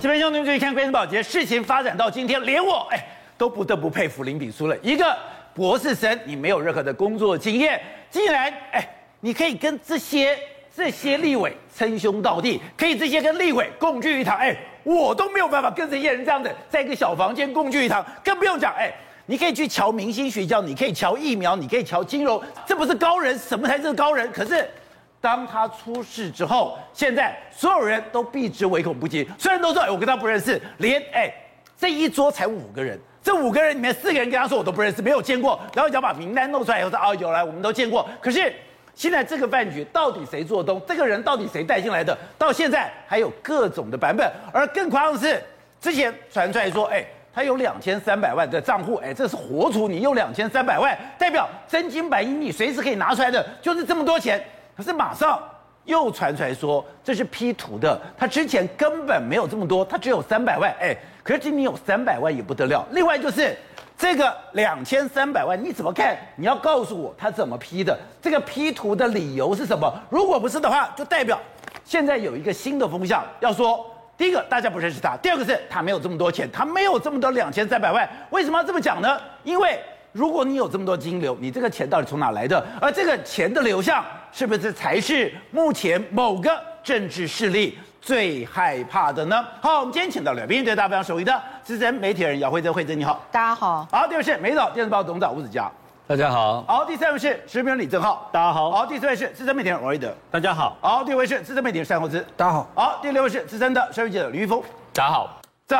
这边兄弟注意看，关键保洁事情发展到今天，连我哎都不得不佩服林炳书了。一个博士生，你没有任何的工作经验，竟然哎，你可以跟这些这些立委称兄道弟，可以这些跟立委共聚一堂，哎，我都没有办法跟这些人这样的在一个小房间共聚一堂，更不用讲哎，你可以去瞧明星学校，你可以瞧疫苗，你可以瞧金融，这不是高人，什么才是高人？可是。当他出事之后，现在所有人都避之唯恐不及。虽然都说，哎，我跟他不认识，连哎这一桌才五个人，这五个人里面四个人跟他说我都不认识，没有见过。然后要把名单弄出来以后说，哦，有来，我们都见过。可是现在这个饭局到底谁做东？这个人到底谁带进来的？到现在还有各种的版本。而更夸张的是，之前传出来说，哎，他有两千三百万的账户，哎，这是活储，你有两千三百万，代表真金白银，你随时可以拿出来的，就是这么多钱。可是马上又传出来说这是 P 图的，他之前根本没有这么多，他只有三百万，哎，可是今年有三百万也不得了。另外就是这个两千三百万你怎么看？你要告诉我他怎么 P 的？这个 P 图的理由是什么？如果不是的话，就代表现在有一个新的风向，要说第一个大家不认识他，第二个是他没有这么多钱，他没有这么多两千三百万，为什么要这么讲呢？因为如果你有这么多金流，你这个钱到底从哪来的？而这个钱的流向。是不是才是目前某个政治势力最害怕的呢？好，我们今天请到了来宾，对大家非常熟悉的资深媒体人姚慧珍，慧珍你好，大家好。好，第二位是《美丽岛电视报》董事长吴子佳，大家好。好，第三位是时评人李正浩，大家好。好，第四位是资深媒体人王瑞德，大家好。好，第五位是资深媒体人单宏之，大家好。好，第六位是资深的社会记者李玉峰，大家好。这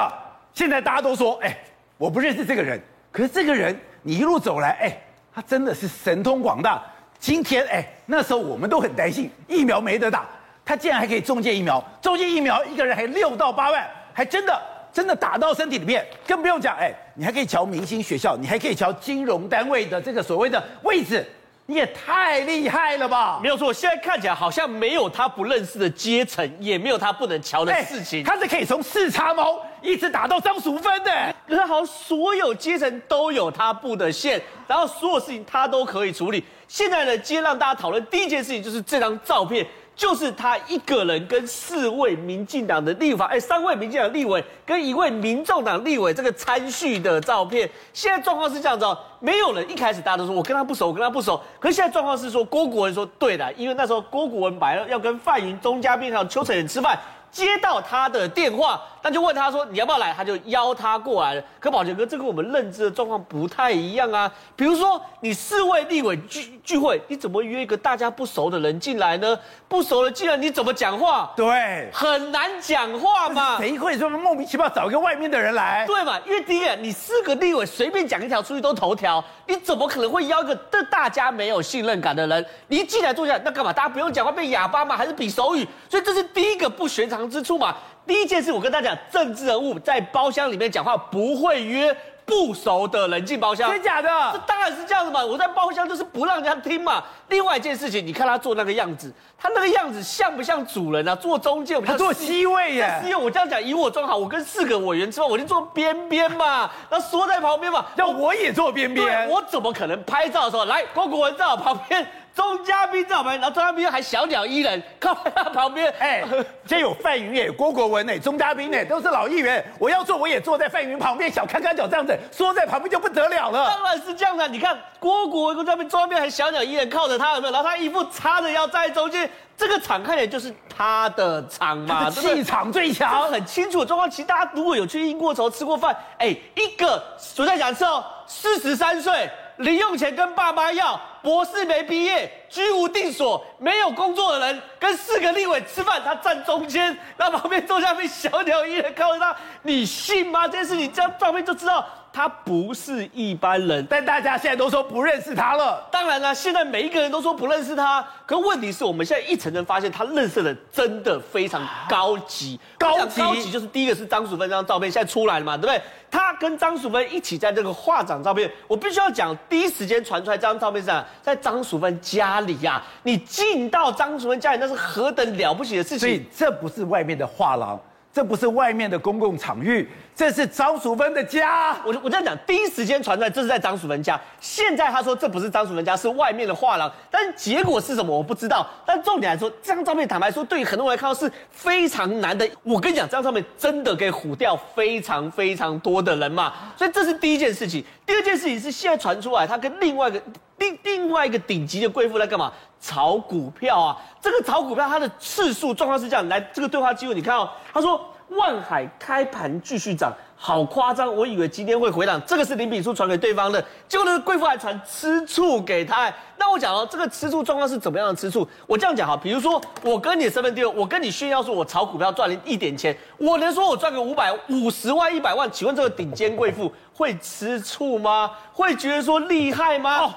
现在大家都说，哎，我不认识这个人，可是这个人你一路走来，哎，他真的是神通广大。今天哎，那时候我们都很担心疫苗没得打，他竟然还可以中介疫苗，中介疫苗一个人还六到八万，还真的真的打到身体里面，更不用讲哎，你还可以瞧明星学校，你还可以瞧金融单位的这个所谓的位置，你也太厉害了吧？没有错，现在看起来好像没有他不认识的阶层，也没有他不能瞧的事情，他是可以从四叉猫一直打到张淑芬的，可是好像所有阶层都有他布的线，然后所有事情他都可以处理。现在呢，今天让大家讨论第一件事情就是这张照片，就是他一个人跟四位民进党的立法，哎，三位民进党立委跟一位民众党立委这个参叙的照片。现在状况是这样子哦，没有人一开始大家都说我跟他不熟，我跟他不熟。可是现在状况是说郭国文说对的，因为那时候郭国文本来要跟范云、钟嘉宾还有邱成远吃饭。接到他的电话，那就问他说：“你要不要来？”他就邀他过来了。可宝杰哥，这跟我们认知的状况不太一样啊。比如说，你四位立委聚聚会，你怎么约一个大家不熟的人进来呢？不熟的进来，你怎么讲话？对，很难讲话嘛。谁会这么莫名其妙找一个外面的人来？对嘛？因为第一个，你四个立委随便讲一条出去都头条，你怎么可能会邀一个对大家没有信任感的人？你一进来坐下，那干嘛？大家不用讲话变哑巴嘛？还是比手语？所以这是第一个不寻常之处嘛，第一件事我跟大家讲，政治人物在包厢里面讲话不会约不熟的人进包厢，真假的？这当然是这样子嘛，我在包厢就是不让人家听嘛。另外一件事情，你看他做那个样子，他那个样子像不像主人啊？坐中间，他坐 C 位耶。因为我这样讲，以我装好，我跟四个委员吃饭，我就坐边边嘛，然后缩在旁边嘛，要我也坐边边，我怎么可能拍照的时候来郭国文在我旁边？钟嘉宾在我旁边，然后钟嘉宾还小鸟依人靠在他旁边。哎，这有范云哎，郭国文哎，钟嘉宾哎，都是老议员。我要坐，我也坐在范云旁边，小看看脚这样子，缩在旁边就不得了了。当然是这样的，你看郭国文、钟嘉宾、钟嘉宾还小鸟依人靠着他有没有？然后他一副叉着腰站在中间，这个场看起来就是他的场嘛，气场最强。很清楚的状况，其实大家如果有去英国时候吃过饭，哎，一个暑假讲吃哦，四十三岁。零用钱跟爸妈要，博士没毕业，居无定所，没有工作的人，跟四个立委吃饭，他站中间，然后旁边坐下面小鸟依人靠着他，你信吗？这件事情这样照片就知道。他不是一般人，但大家现在都说不认识他了。当然了，现在每一个人都说不认识他，可问题是我们现在一层层发现，他认识的真的非常高级。高级，高级就是第一个是张淑芬这张照片现在出来了嘛，对不对？他跟张淑芬一起在这个画展照片，我必须要讲，第一时间传出来这张照片是在张淑芬家里呀、啊。你进到张淑芬家里，那是何等了不起的事情。所以这不是外面的画廊。这不是外面的公共场域，这是张淑芬的家。我我这样讲，第一时间传出来，这是在张淑芬家。现在他说这不是张淑芬家，是外面的画廊。但结果是什么，我不知道。但重点来说，这张照片坦白说，对于很多人来看到是非常难的。我跟你讲，这张照片真的可以唬掉非常非常多的人嘛。所以这是第一件事情。第二件事情是现在传出来，他跟另外一个另另外一个顶级的贵妇在干嘛？炒股票啊。这个炒股票它的次数状况是这样，来这个对话记录你看哦，他说。万海开盘继续涨，好夸张！我以为今天会回档，这个是林炳书传给对方的，结果那个贵妇还传吃醋给他。那我讲哦，这个吃醋状况是怎么样的吃醋？我这样讲哈，比如说我跟你身份地位，我跟你炫耀说我炒股票赚了一点钱，我能说我赚个五百、五十万、一百万？请问这个顶尖贵妇会吃醋吗？会觉得说厉害吗？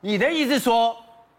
你的意思说，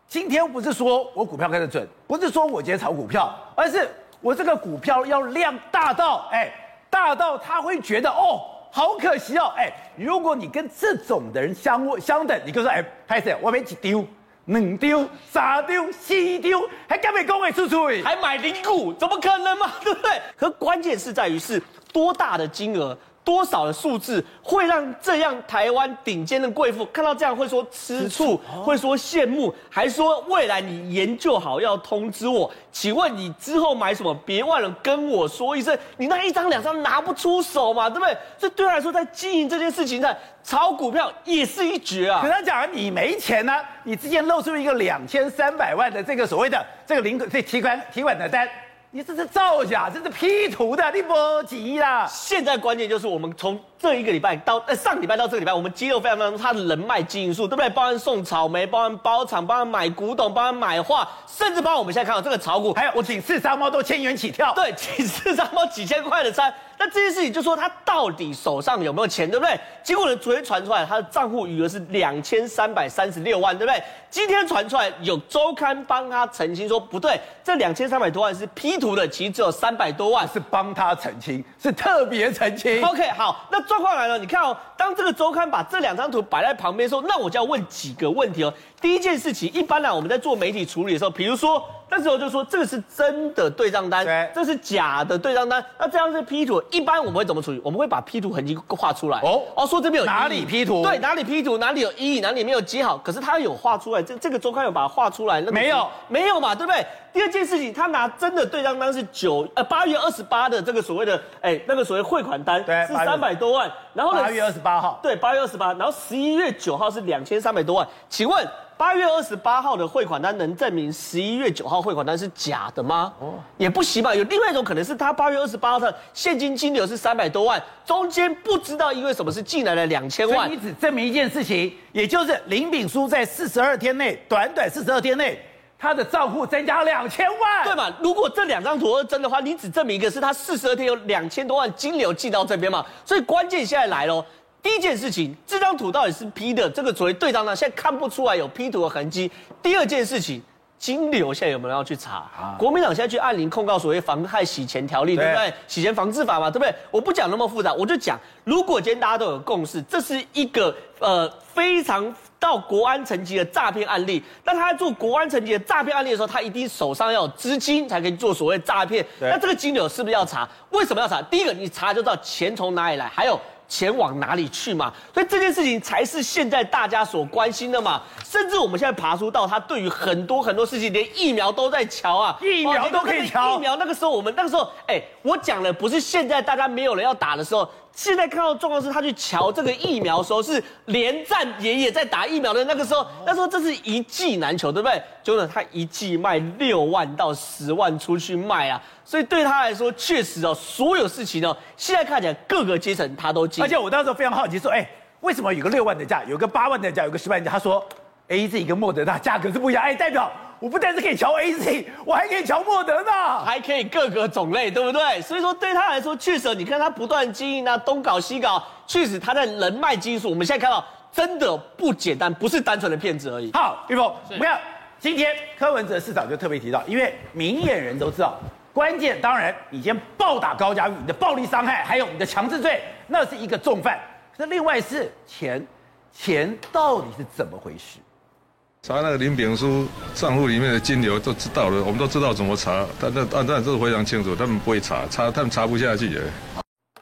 今天不是说我股票开得准，不是说我今天炒股票，而是。我这个股票要量大到，哎，大到他会觉得哦，好可惜哦，哎，如果你跟这种的人相相等，你就说，哎，拍谢，我没几丢，两丢，三丢，四丢，还敢没讲会出出？还买零股，怎么可能嘛？对不对？可关键是在于是多大的金额。多少的数字会让这样台湾顶尖的贵妇看到这样会说吃醋，会说羡慕，还说未来你研究好要通知我？请问你之后买什么？别忘了跟我说一声。你那一张两张拿不出手嘛，对不对？这对他来说，在经营这件事情上，炒股票也是一绝啊。可他讲你没钱呢、啊，你之前露出一个两千三百万的这个所谓的这个领这提款提款的单。你这是造假，这是 P 图的，你不急啦。现在关键就是我们从这一个礼拜到呃上礼拜到这个礼拜，我们肌肉非常非常多，他的人脉经营术，对不对？帮人送草莓，帮人包场，包含买古董，包含买画，甚至包括我们现在看到这个炒股，还有我请四三猫都千元起跳，对，请四三猫几千块的餐。那这件事情就说他到底手上有没有钱，对不对？结果呢，昨天传出来他的账户余额是两千三百三十六万，对不对？今天传出来有周刊帮他澄清说不对，这两千三百多万是 P 图的，其实只有三百多万是帮他澄清，是特别澄清。OK，好，那状况来了，你看哦，当这个周刊把这两张图摆在旁边的时候，那我就要问几个问题哦。第一件事情，一般呢我们在做媒体处理的时候，比如说。那时候就说这个是真的对账单，对，这是假的对账单。那这样是 P 图，一般我们会怎么处理？我们会把 P 图痕迹画出来。哦哦，说这边有哪里 P 图？对，哪里 P 图，哪里有意义，哪里没有接好。可是他有画出来，这这个周刊有把它画出来。那个、没有，没有嘛，对不对？第二件事情，他拿真的对账单是九呃八月二十八的这个所谓的哎那个所谓汇款单，对，是三百多万。然后呢，八月二十八号，对，八月二十八，然后十一月九号是两千三百多万。请问？八月二十八号的汇款单能证明十一月九号汇款单是假的吗？哦，也不行吧。有另外一种可能是他八月二十八号的现金金流是三百多万，中间不知道因为什么是进来了两千万。所以你只证明一件事情，也就是林炳书在四十二天内，短短四十二天内，他的账户增加两千万，对嘛？如果这两张图是真的话，你只证明一个是他四十二天有两千多万金流寄到这边嘛？所以关键现在来喽。第一件事情，这张图到底是 P 的，这个所谓对账呢，现在看不出来有 P 图的痕迹。第二件事情，金流现在有没有人要去查？啊、国民党现在去按铃控告所谓妨害洗钱条例，对，对不对？洗钱防治法嘛，对不对？我不讲那么复杂，我就讲，如果今天大家都有共识，这是一个呃非常到国安层级的诈骗案例。那他在做国安层级的诈骗案例的时候，他一定手上要有资金才可以做所谓诈骗。那这个金流是不是要查？为什么要查？第一个，你查就知道钱从哪里来，还有。钱往哪里去嘛？所以这件事情才是现在大家所关心的嘛。甚至我们现在爬出到他对于很多很多事情，连疫苗都在瞧啊，疫苗都可以瞧。疫苗那个时候，我们那个时候，哎，我讲了，不是现在大家没有人要打的时候。现在看到状况是，他去瞧这个疫苗的时候，是连战爷爷在打疫苗的那个时候，那时候这是一剂难求，对不对？就呢，他一剂卖六万到十万出去卖啊，所以对他来说，确实哦，所有事情哦，现在看起来各个阶层他都进。而且我当时非常好奇，说，哎，为什么有个六万的价，有个八万的价，有个十万的价？他说，AZ 跟莫德纳价格是不一样，哎，代表。我不但是可以瞧 AZ，我还可以瞧莫德纳，还可以各个种类，对不对？所以说对他来说，确实，你看他不断经营啊，东搞西搞，确实他在人脉基础，我们现在看到真的不简单，不是单纯的骗子而已。好，玉凤，不要。今天柯文哲市长就特别提到，因为明眼人都知道，关键当然你先暴打高嘉瑜，你的暴力伤害，还有你的强制罪，那是一个重犯。那另外是钱，钱到底是怎么回事？查那个林炳书账户里面的金流都知道了，我们都知道怎么查，但但当然这是非常清楚，他们不会查，查他们查不下去。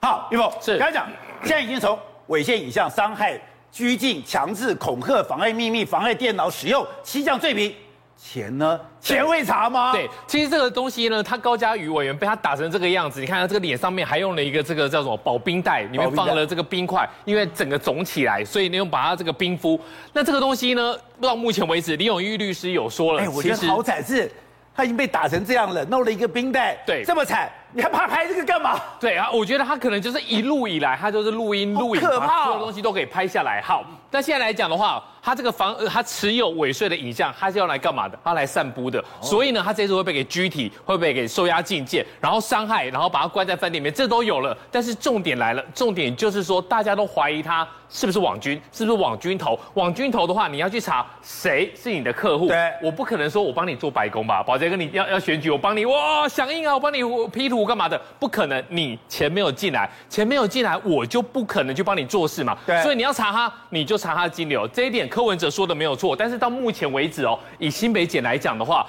好，玉凤是刚才讲，现在已经从猥亵影像、伤害、拘禁、强制、恐吓、妨碍秘密、妨碍电脑使用七项罪名。钱呢？钱会查吗？对，其实这个东西呢，他高嘉瑜委员被他打成这个样子，你看他这个脸上面还用了一个这个叫什么保冰袋，里面放了这个冰块，因为整个肿起来，所以你用把它这个冰敷。那这个东西呢，到目前为止，李永玉律师有说了，哎，我觉得好惨，是他已经被打成这样了，弄了一个冰袋，对，这么惨。你还怕拍这个干嘛？对啊，我觉得他可能就是一路以来，他就是录音录影，可怕，所有东西都可以拍下来。好，那现在来讲的话，他这个房，他持有尾税的影像，他是要来干嘛的？他来散布的。所以呢，他这次会被给拘提，会被给收押禁见，然后伤害，然后把他关在饭店里面，这都有了。但是重点来了，重点就是说，大家都怀疑他是不是网军，是不是网军头？网军头的话，你要去查谁是你的客户。对，我不可能说我帮你做白工吧？宝杰哥，你要要选举，我帮你哇响应啊，我帮你 P 图。干嘛的？不可能，你钱没有进来，钱没有进来，我就不可能去帮你做事嘛。对，所以你要查他，你就查他的金流。这一点柯文哲说的没有错，但是到目前为止哦，以新北检来讲的话，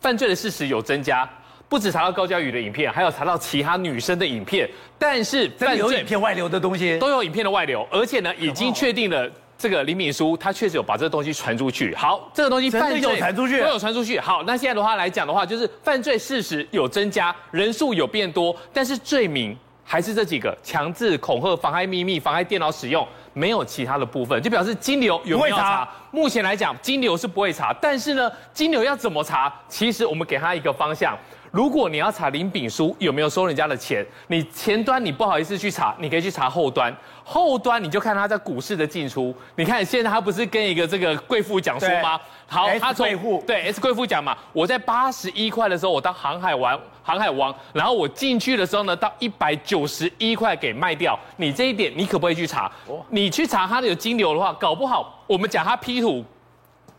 犯罪的事实有增加，不止查到高嘉宇的影片，还有查到其他女生的影片，但是犯罪有影片外流的东西，都有影片的外流，而且呢，已经确定了。这个林炳书他确实有把这个东西传出去。好，这个东西犯罪有传出去，都有传出去。好，那现在的话来讲的话，就是犯罪事实有增加，人数有变多，但是罪名还是这几个：强制、恐吓、妨害秘密、妨害电脑使用，没有其他的部分，就表示金流有没有查？查目前来讲，金流是不会查，但是呢，金流要怎么查？其实我们给他一个方向。如果你要查林炳书有没有收人家的钱，你前端你不好意思去查，你可以去查后端。后端你就看他在股市的进出。你看现在他不是跟一个这个贵妇讲说吗？好，他从对 S 贵妇讲嘛，我在八十一块的时候，我当航海王，航海王，然后我进去的时候呢，到一百九十一块给卖掉。你这一点你可不可以去查？你去查他的有金流的话，搞不好我们讲他 P 图，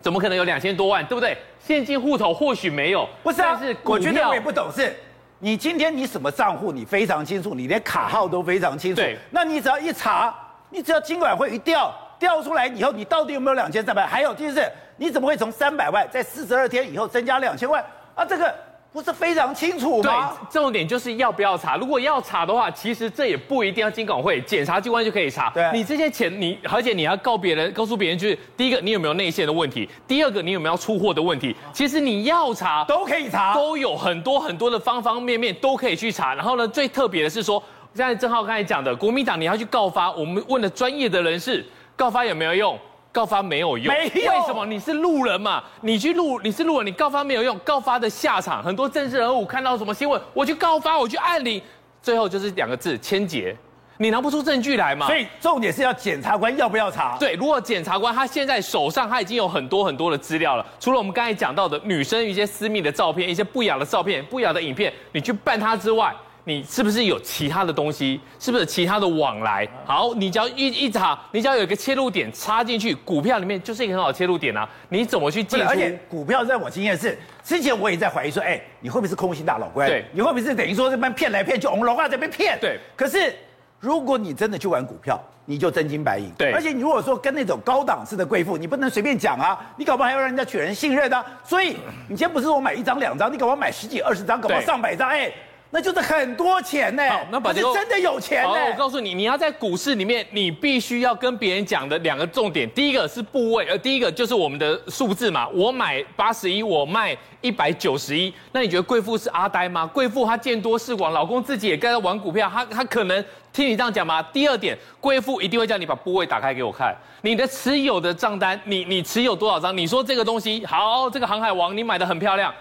怎么可能有两千多万，对不对？现金户头或许没有，不是啊？是我觉得我也不懂事。你今天你什么账户你非常清楚，你连卡号都非常清楚。对，那你只要一查，你只要金管会一调调出来以后，你到底有没有两千三百？还有就是你怎么会从三百万在四十二天以后增加两千万啊？这个。不是非常清楚吗？对，重点就是要不要查。如果要查的话，其实这也不一定要金管会，检察机关就可以查。对，你这些钱，你而且你要告别人，告诉别人，就是第一个，你有没有内线的问题；第二个，你有没有出货的问题。其实你要查都可以查，都有很多很多的方方面面都可以去查。然后呢，最特别的是说，现在正皓刚才讲的，国民党你要去告发，我们问了专业的人士，告发有没有用？告发没有用，没有。为什么？你是路人嘛？你去录，你是路人，你告发没有用。告发的下场，很多政治人物看到什么新闻，我去告发，我去按理，最后就是两个字：签结。你拿不出证据来嘛？所以重点是要检察官要不要查？对，如果检察官他现在手上他已经有很多很多的资料了，除了我们刚才讲到的女生一些私密的照片、一些不雅的照片、不雅的影片，你去办他之外。你是不是有其他的东西？是不是其他的往来？好，你只要一一查，你只要有一个切入点插进去，股票里面就是一个很好的切入点啊！你怎么去进？而且股票在我经验是，之前我也在怀疑说，哎，你会不会是空心大老怪？对，你会不会是等于说这边骗来骗去，红龙啊这边骗？对。可是如果你真的去玩股票，你就真金白银。对。而且你如果说跟那种高档次的贵妇，你不能随便讲啊，你搞不好还要让人家取人信任啊。所以你今天不是我买一张两张，你搞不好买十几二十张，搞不好上百张，哎。那就是很多钱呢，好，那宝杰是真的有钱呢。我告诉你，你要在股市里面，你必须要跟别人讲的两个重点，第一个是部位，呃，第一个就是我们的数字嘛。我买八十一，我卖一百九十一。那你觉得贵妇是阿呆吗？贵妇她见多识广，老公自己也该在玩股票，她她可能听你这样讲吗？第二点，贵妇一定会叫你把部位打开给我看，你的持有的账单，你你持有多少张？你说这个东西好，这个航海王你买的很漂亮。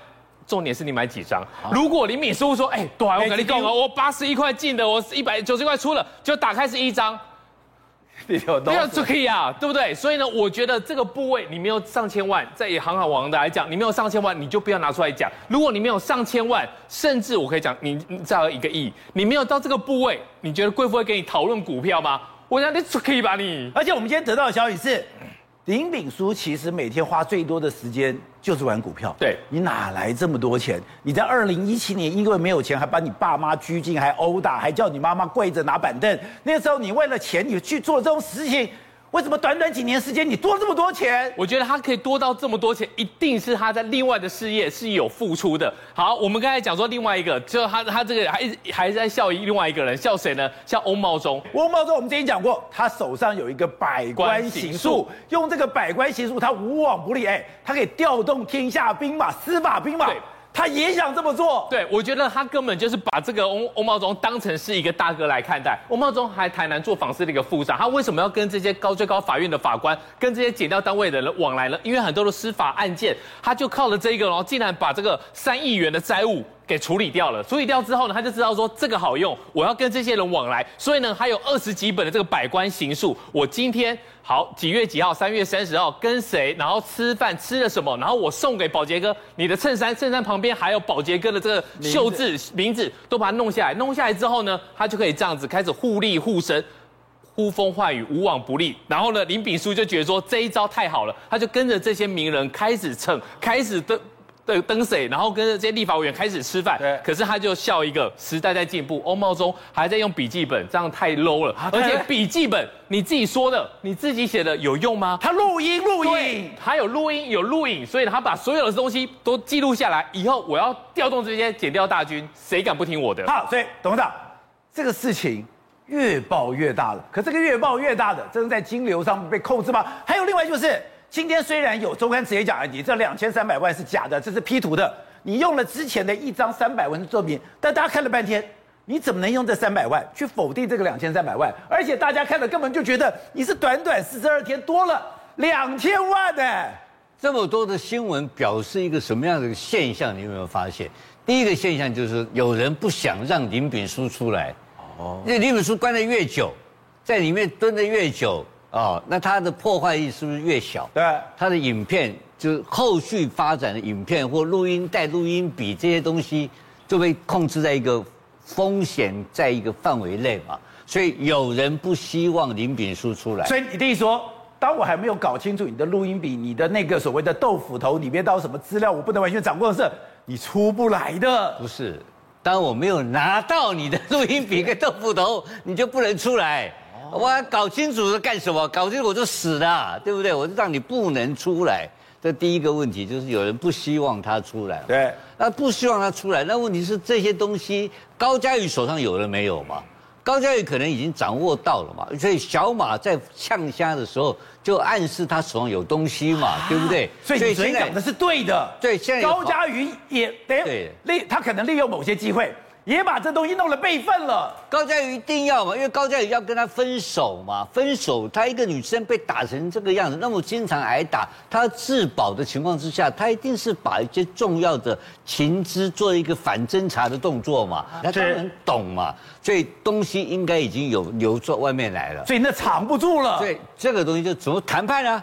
重点是你买几张？如果林炳书说：“哎，对，我跟你讲哦，我八十一块进的，我一百九十块出了，就打开是一张，没有就可以啊，对不对？所以呢，我觉得这个部位你没有上千万，在以航海王的来讲，你没有上千万，你就不要拿出来讲。如果你没有上千万，甚至我可以讲，你再一个亿，你没有到这个部位，你觉得贵妇会跟你讨论股票吗？我讲你可以吧你。而且我们今天得到的消息是。”林炳书其实每天花最多的时间就是玩股票。对，你哪来这么多钱？你在二零一七年因为没有钱，还把你爸妈拘禁，还殴打，还叫你妈妈跪着拿板凳。那时候你为了钱，你去做这种事情，为什么短短几年时间你多了这么多钱？我觉得他可以多到这么多钱，一定是他在另外的事业是有付出的。好，我们刚才讲说另外一个，就他他这个还还在笑另外一个人，笑谁呢？笑翁茂忠。翁茂忠我们之前讲过，他手上有一个百官行术，用这个百官行术，他无往不利，哎，他可以调动天下兵马、司法兵马。他也想这么做，对，我觉得他根本就是把这个欧欧茂忠当成是一个大哥来看待。欧茂忠还台南做房事的一个副长，他为什么要跟这些高最高法院的法官、跟这些检调单位的人往来呢？因为很多的司法案件，他就靠了这个，然后竟然把这个三亿元的债务。给处理掉了，处理掉之后呢，他就知道说这个好用，我要跟这些人往来，所以呢，还有二十几本的这个百官行术。我今天好几月几号，三月三十号跟谁，然后吃饭吃了什么，然后我送给宝杰哥你的衬衫，衬衫旁边还有宝杰哥的这个袖字名字，都把它弄下来，弄下来之后呢，他就可以这样子开始互利互生，呼风唤雨，无往不利。然后呢，林炳书就觉得说这一招太好了，他就跟着这些名人开始蹭，开始的。对，登水，然后跟这些立法委员开始吃饭。对，可是他就笑一个，时代在进步。欧茂忠还在用笔记本，这样太 low 了。而且笔记本你自己说的，你自己写的有用吗？他录音录音，他有录音有录影，所以他把所有的东西都记录下来。以后我要调动这些减掉大军，谁敢不听我的？好，所以董事长，这个事情越爆越大了。可这个越爆越大的，真的在金流上被控制吗？还有另外就是。今天虽然有周刊直接讲，你这两千三百万是假的，这是 P 图的，你用了之前的一张三百万的作品，但大家看了半天，你怎么能用这三百万去否定这个两千三百万？而且大家看了根本就觉得你是短短四十二天多了两千万呢。这么多的新闻表示一个什么样的现象？你有没有发现？第一个现象就是有人不想让林炳书出来，哦，因为林炳书关得越久，在里面蹲得越久。哦，那它的破坏力是不是越小？对，它的影片就是后续发展的影片或录音带、录音笔这些东西，就被控制在一个风险在一个范围内嘛。所以有人不希望林炳书出来。所以你的意思说，当我还没有搞清楚你的录音笔、你的那个所谓的豆腐头里面到什么资料，我不能完全掌握的时候，你出不来的。不是，当我没有拿到你的录音笔跟豆腐头，你就不能出来。我还搞清楚是干什么？搞清楚我就死了，对不对？我就让你不能出来。这第一个问题就是有人不希望他出来。对，那不希望他出来，那问题是这些东西高嘉宇手上有了没有嘛？高嘉宇可能已经掌握到了嘛？所以小马在呛虾的时候就暗示他手上有东西嘛，啊、对不对？所以你昨天讲的是对的。对，现在高嘉宇也得利，他可能利用某些机会。也把这东西弄了备份了。高嘉瑜一定要嘛，因为高嘉瑜要跟他分手嘛，分手，他一个女生被打成这个样子，那么经常挨打，他自保的情况之下，他一定是把一些重要的情资做一个反侦查的动作嘛，他当然懂嘛，所以东西应该已经有流出外面来了，所以那藏不住了，所以这个东西就怎么谈判呢？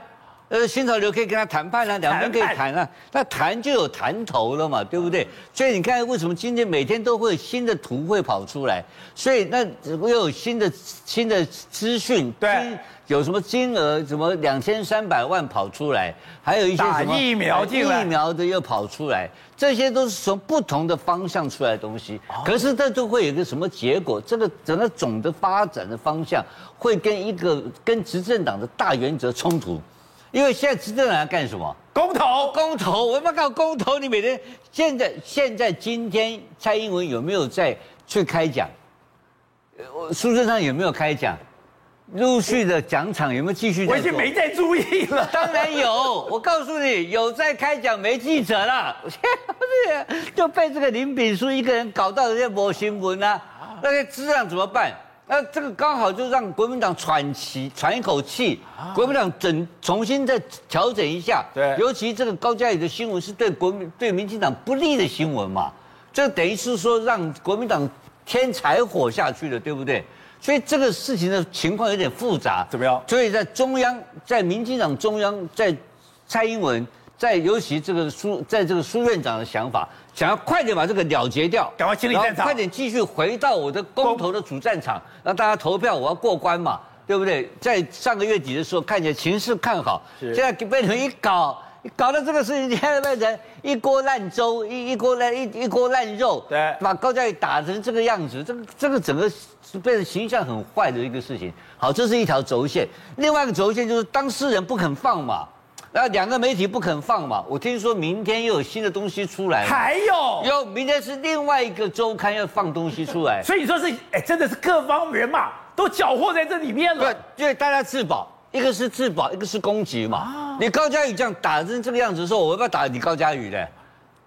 呃，新潮流可以跟他谈判啊，两边可以谈啊，那谈就有谈头了嘛，对不对？所以你看，为什么今天每天都会有新的图会跑出来？所以那又有新的新的资讯，对，有什么金额，什么两千三百万跑出来，还有一些什么疫苗进来，疫苗的又跑出来，这些都是从不同的方向出来的东西。可是这都会有一个什么结果？这个整个总的发展的方向会跟一个跟执政党的大原则冲突。因为现在执政党要干什么？公投，公投，我们搞公投。你每天现在现在今天蔡英文有没有在去开讲？我书桌上有没有开讲？陆续的讲场有没有继续？我已经没在注意了。当然有，我告诉你，有在开讲，没记者了。就被这个林炳书一个人搞到人家没新闻啊，那个质量怎么办？那这个刚好就让国民党喘气喘一口气，国民党整重新再调整一下。对，尤其这个高嘉宇的新闻是对国民对民进党不利的新闻嘛，这等于是说让国民党添柴火下去了，对不对？所以这个事情的情况有点复杂。怎么样？所以在中央，在民进党中央，在蔡英文。在尤其这个苏，在这个苏院长的想法，想要快点把这个了结掉，赶快清理战场，快点继续回到我的公投的主战场，让大家投票，我要过关嘛，对不对？在上个月底的时候，看起来情势看好，现在被你们一搞，搞到这个事情，你还变成一锅烂粥，一一锅烂一一锅烂肉，对，把高嘉瑜打成这个样子，这个这个整个是变成形象很坏的一个事情。好，这是一条轴线，另外一个轴线就是当事人不肯放嘛。那两个媒体不肯放嘛？我听说明天又有新的东西出来，还有有明天是另外一个周刊要放东西出来，所以你说是哎，真的是各方人嘛都搅和在这里面了。对，因为大家自保，一个是自保，一个是攻击嘛。啊、你高佳宇这样打成这个样子的时候，我要不要打你高佳宇呢？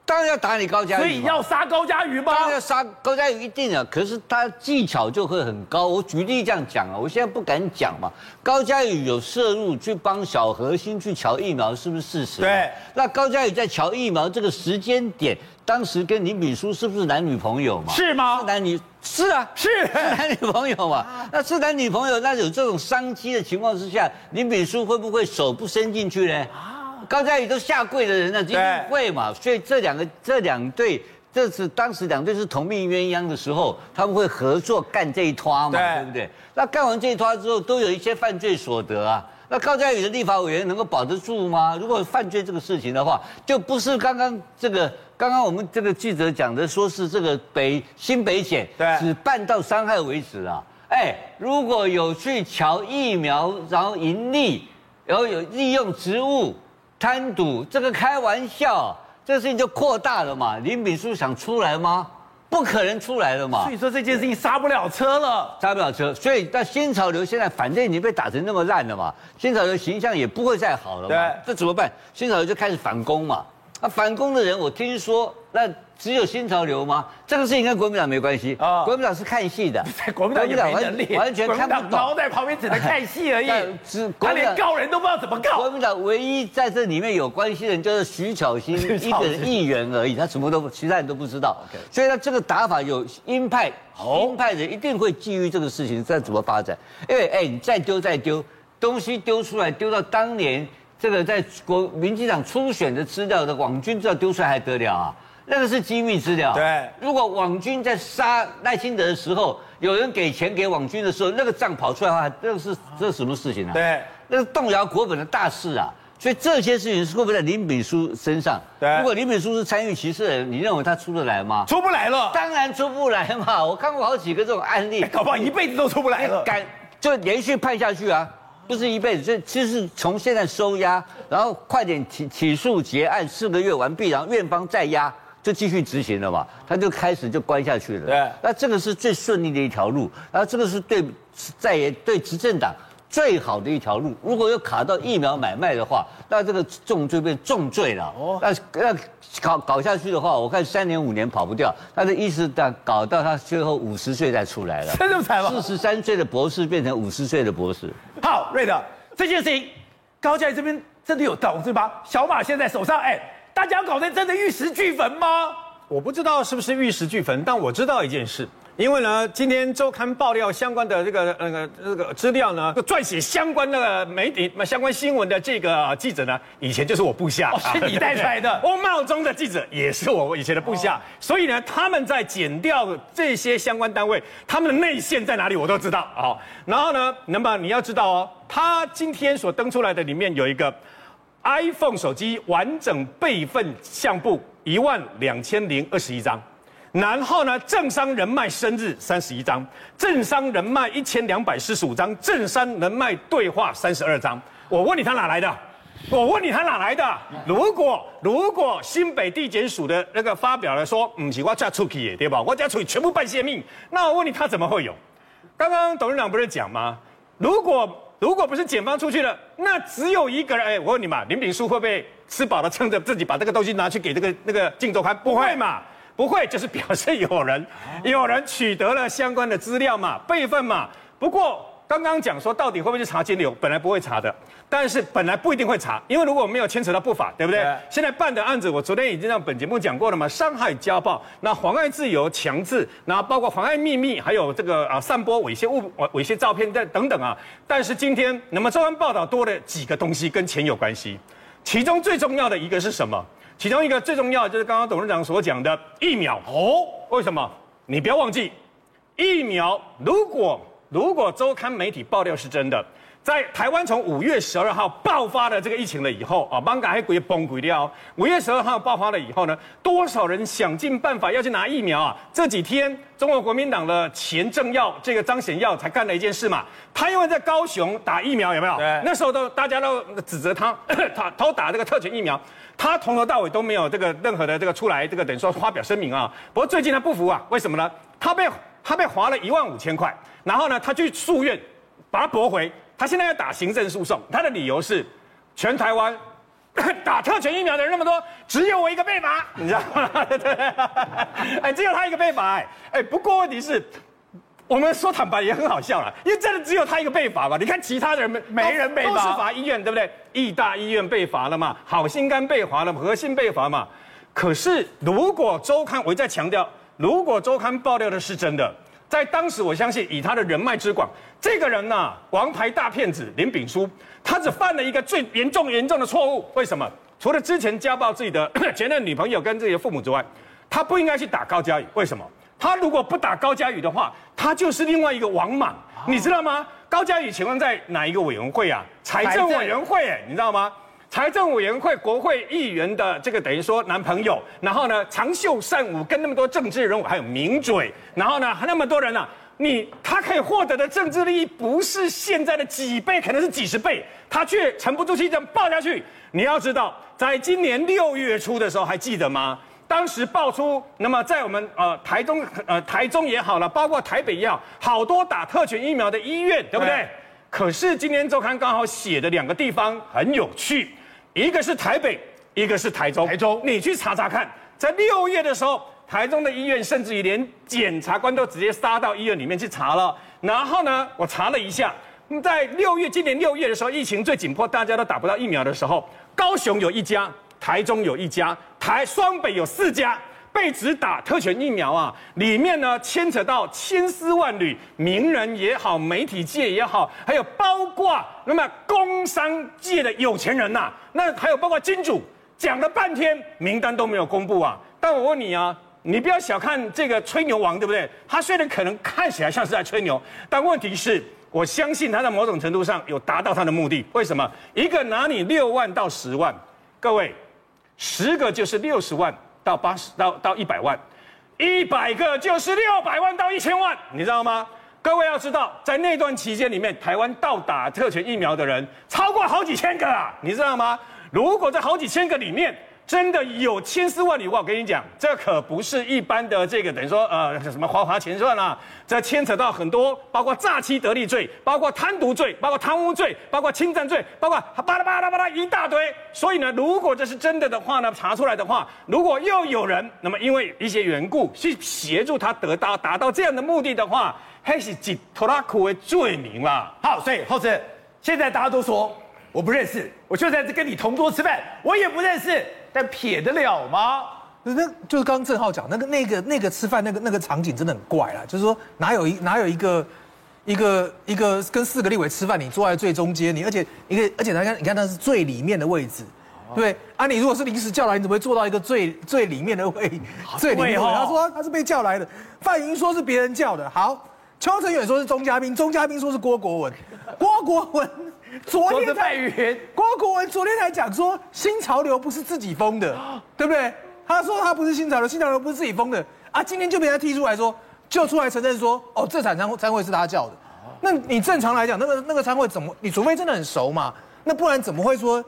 当然要打你高嘉瑜，所以要杀高嘉瑜吗？当然要杀高嘉瑜，一定啊。可是他技巧就会很高。我举例这样讲啊，我现在不敢讲嘛。高嘉瑜有涉入去帮小核心去瞧疫苗，是不是事实？对。那高嘉瑜在瞧疫苗这个时间点，当时跟林炳书是不是男女朋友嘛？是吗？是男女是啊，是是男女朋友嘛？那是男女朋友，那有这种商机的情况之下，林炳书会不会手不伸进去呢？高嘉瑜都下跪的人了，一定会嘛？所以这两个这两队，这是当时两队是同命鸳鸯的时候，他们会合作干这一摊嘛？对不对？那干完这一摊之后，都有一些犯罪所得啊。那高嘉宇的立法委员能够保得住吗？如果犯罪这个事情的话，就不是刚刚这个刚刚我们这个记者讲的，说是这个北新北检只办到伤害为止啊。哎，如果有去瞧疫苗，然后盈利，然后有利用职务。贪赌这个开玩笑，这个事情就扩大了嘛？林炳书想出来吗？不可能出来了嘛？所以说这件事情刹不了车了，刹不了车。所以那新潮流现在反正已经被打成那么烂了嘛，新潮流形象也不会再好了嘛。对，这怎么办？新潮流就开始反攻嘛。那反攻的人，我听说那。只有新潮流吗？这个事情跟国民党没关系啊！国民党是看戏的，国民党也没能力，完全看不懂。猫在旁边只能看戏而已，只他连告人都不知道怎么告。国民党唯一在这里面有关系的人就是徐巧芯 一个议员而已，他什么都其他人都不知道。所以呢这个打法有鹰派，鹰派人一定会觊觎这个事情再怎么发展。因为哎，你再丢再丢东西丢出来，丢到当年这个在国民进党初选的资料的网军资料丢出来还得了啊？那个是机密资料。对，如果网军在杀赖清德的时候，有人给钱给网军的时候，那个账跑出来的话，那个是这是什么事情啊？对，那是动摇国本的大事啊。所以这些事情是会不会在林炳书身上？对，如果林炳书是参与其事的人，你认为他出得来吗？出不来了，当然出不来嘛。我看过好几个这种案例，搞不好一辈子都出不来了。敢就连续判下去啊，不是一辈子，这其实是从现在收押，然后快点起起诉结案，四个月完毕，然后院方再押。就继续执行了嘛，他就开始就关下去了。对，那这个是最顺利的一条路，然后这个是对在野对执政党最好的一条路。如果有卡到疫苗买卖的话，那这个重罪变重罪了。哦，那那搞搞下去的话，我看三年五年跑不掉。他的意思，但搞到他最后五十岁再出来了。这么惨吗？四十三岁的博士变成五十岁的博士。好，瑞德，这件事情高嘉瑜这边真的有道是吧？小马现在手上哎。大家搞得真的玉石俱焚吗？我不知道是不是玉石俱焚，但我知道一件事，因为呢，今天周刊爆料相关的这个那个那个资料呢，撰写相关的媒体相关新闻的这个记者呢，以前就是我部下，哦、是你带 出来的。翁茂忠的记者也是我以前的部下，哦、所以呢，他们在减掉这些相关单位，他们的内线在哪里，我都知道。哦，然后呢，那么你要知道哦，他今天所登出来的里面有一个。iPhone 手机完整备份相簿一万两千零二十一张，然后呢，政商人脉生日三十一张，政商人脉一千两百四十五张，政商人脉对话三十二张。我问你他哪来的？我问你他哪来的？如果如果新北地检署的那个发表了说，嗯是我家出去的，对吧？我家出去全部办泄密，那我问你他怎么会有？刚刚董事长不是讲吗？如果如果不是检方出去了，那只有一个人。哎，我问你嘛，林炳书会不会吃饱了撑着自己把这个东西拿去给这个那个《镜周刊》？不会嘛？不会，就是表示有人有人取得了相关的资料嘛，备份嘛。不过。刚刚讲说，到底会不会去查金流？本来不会查的，但是本来不一定会查，因为如果没有牵扯到不法，对不对？对现在办的案子，我昨天已经让本节目讲过了嘛，伤害、家暴，那妨碍自由、强制，然后包括妨碍秘密，还有这个啊散播猥亵物、猥亵照片等等等啊。但是今天，那么周刊报道多了几个东西跟钱有关系，其中最重要的一个是什么？其中一个最重要的就是刚刚董事长所讲的疫苗哦。为什么？你不要忘记，疫苗如果。如果周刊媒体爆料是真的，在台湾从五月十二号爆发了这个疫情了以后啊，艋舺还鬼崩鬼掉。五月十二号爆发了以后呢，多少人想尽办法要去拿疫苗啊？这几天中国国民党的前政要这个张显耀才干了一件事嘛，他因为在高雄打疫苗有没有？对，那时候都大家都指责他，他偷打这个特权疫苗，他从头到尾都没有这个任何的这个出来这个等于说发表声明啊。不过最近他不服啊，为什么呢？他被他被罚了一万五千块，然后呢，他去诉愿把他驳回。他现在要打行政诉讼，他的理由是，全台湾 打特权疫苗的人那么多，只有我一个被罚，你知道吗？对，哎，只有他一个被罚，哎，哎，不过问题是，我们说坦白也很好笑了，因为真的只有他一个被罚嘛。你看其他的人没没人被罚，都是罚医院，对不对？义大医院被罚了嘛，好心肝被罚了，核心被罚嘛。可是如果周刊，我一再强调，如果周刊爆料的是真的。在当时，我相信以他的人脉之广，这个人呐、王牌大骗子林炳书，他只犯了一个最严重严重的错误。为什么？除了之前家暴自己的 前任女朋友跟自己的父母之外，他不应该去打高嘉宇。为什么？他如果不打高嘉宇的话，他就是另外一个王莽，你知道吗？高嘉宇请问在哪一个委员会啊？财政委员会，你知道吗？财政委员会国会议员的这个等于说男朋友，然后呢长袖善舞，跟那么多政治人物还有名嘴，然后呢还那么多人呢、啊，你他可以获得的政治利益不是现在的几倍，可能是几十倍，他却沉不住气这样爆下去。你要知道，在今年六月初的时候，还记得吗？当时爆出，那么在我们呃台中呃台中也好了，包括台北也好，好多打特权疫苗的医院，对不对？可是今天周刊刚好写的两个地方很有趣。一个是台北，一个是台中。台中，你去查查看，在六月的时候，台中的医院甚至于连检察官都直接杀到医院里面去查了。然后呢，我查了一下，在六月，今年六月的时候，疫情最紧迫，大家都打不到疫苗的时候，高雄有一家，台中有一家，台双北有四家。被指打特权疫苗啊，里面呢牵扯到千丝万缕，名人也好，媒体界也好，还有包括那么工商界的有钱人呐、那还有包括金主，讲了半天名单都没有公布啊。但我问你啊，你不要小看这个吹牛王，对不对？他虽然可能看起来像是在吹牛，但问题是，我相信他在某种程度上有达到他的目的。为什么？一个拿你六万到十万，各位，十个就是六十万。到八十到到一百万，一百个就是六百万到一千万，你知道吗？各位要知道，在那段期间里面，台湾到打特权疫苗的人超过好几千个啊，你知道吗？如果在好几千个里面，真的有千丝万缕，我跟你讲，这可不是一般的这个等于说呃什么花花钱赚啊，这牵扯到很多，包括诈欺得利罪，包括贪渎罪，包括贪污罪，包括侵占罪，包括巴拉巴拉巴拉一大堆。所以呢，如果这是真的的话呢，查出来的话，如果又有人那么因为一些缘故去协助他得到达到这样的目的的话，还是几拖拉库为罪名啦。好，所以后者现在大家都说我不认识，我就在这跟你同桌吃饭，我也不认识。但撇得了吗？那那就是刚刚正浩讲那个那个那个吃饭那个那个场景真的很怪啦，就是说哪有一哪有一个一个一个跟四个立委吃饭，你坐在最中间，你而且一个而且大家你看那是最里面的位置，对啊，你如果是临时叫来，你怎么会坐到一个最最里面的位？最里面的位？他说他是被叫来的，范莹说是别人叫的。好，邱成远说是钟嘉宾，钟嘉宾说是郭国文，郭国文。昨天在郭国文昨天才讲说新潮流不是自己封的，对不对？他说他不是新潮流，新潮流不是自己封的啊。今天就被他踢出来说，就出来承认说，哦，这场餐餐会是他叫的。那你正常来讲，那个那个餐会怎么？你除非真的很熟嘛，那不然怎么会说？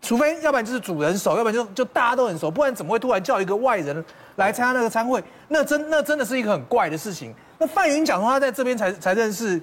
除非要不然就是主人熟，要不然就就大家都很熟，不然怎么会突然叫一个外人来参加那个餐会？那真那真的是一个很怪的事情。那范云讲说他在这边才才认识，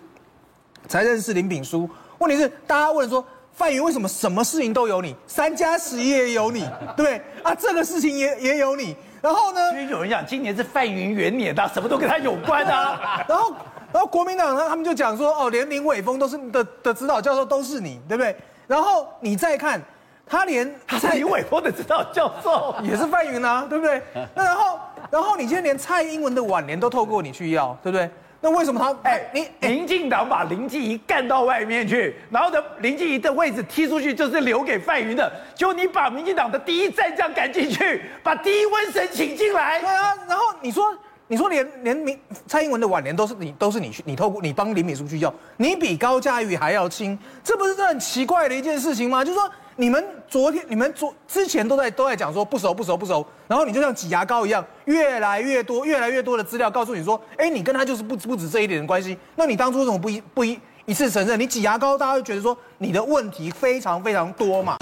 才认识林炳书。问题是，大家问说，范云为什么什么事情都有你？三加十一也有你，对不对？啊，这个事情也也有你。然后呢？其实有人讲，今年是范云元年呐，什么都跟他有关啊。然后，然后国民党他他们就讲说，哦，连林伟峰都是的的指导教授都是你，对不对？然后你再看，他连他是林伟峰的指导教授 也是范云啊，对不对？那然后，然后你今天连蔡英文的晚年都透过你去要，对不对？那为什么他？哎、欸，你、欸、民进党把林静怡干到外面去，然后呢，林静怡的位置踢出去就是留给范云的，就你把民进党的第一战将赶进去，把第一瘟神请进来。对啊，然后你说你说连连民蔡英文的晚年都是你都是你去你透过你帮林敏书去要，你比高嘉瑜还要亲，这不是很奇怪的一件事情吗？就是说你们昨天你们昨之前都在都在讲说不熟不熟不熟，然后你就像挤牙膏一样，越来越多越来越多的资料告诉你说，哎，你跟他就是不不止这一点的关系，那你当初为什么不一不一一次承认？你挤牙膏，大家会觉得说你的问题非常非常多嘛。